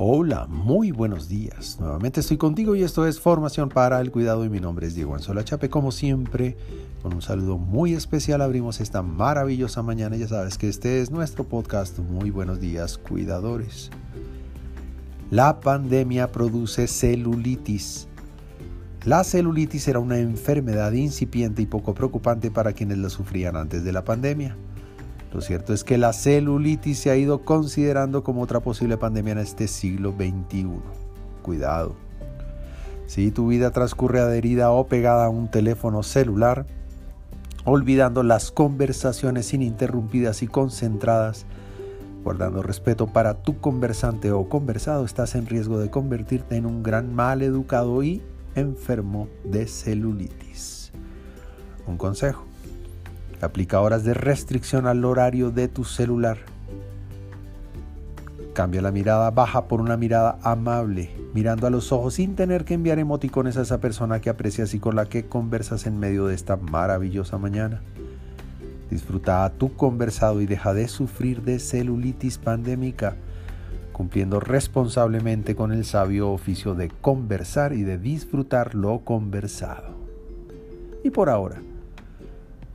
Hola, muy buenos días. Nuevamente estoy contigo y esto es Formación para el Cuidado y mi nombre es Diego Anzola Chape. Como siempre, con un saludo muy especial abrimos esta maravillosa mañana. Ya sabes que este es nuestro podcast. Muy buenos días, cuidadores. La pandemia produce celulitis. La celulitis era una enfermedad incipiente y poco preocupante para quienes la sufrían antes de la pandemia. Lo cierto es que la celulitis se ha ido considerando como otra posible pandemia en este siglo XXI. Cuidado. Si tu vida transcurre adherida o pegada a un teléfono celular, olvidando las conversaciones ininterrumpidas y concentradas, guardando respeto para tu conversante o conversado, estás en riesgo de convertirte en un gran mal educado y enfermo de celulitis. Un consejo Aplica horas de restricción al horario de tu celular. Cambia la mirada baja por una mirada amable, mirando a los ojos sin tener que enviar emoticones a esa persona que aprecias y con la que conversas en medio de esta maravillosa mañana. Disfruta a tu conversado y deja de sufrir de celulitis pandémica, cumpliendo responsablemente con el sabio oficio de conversar y de disfrutar lo conversado. Y por ahora,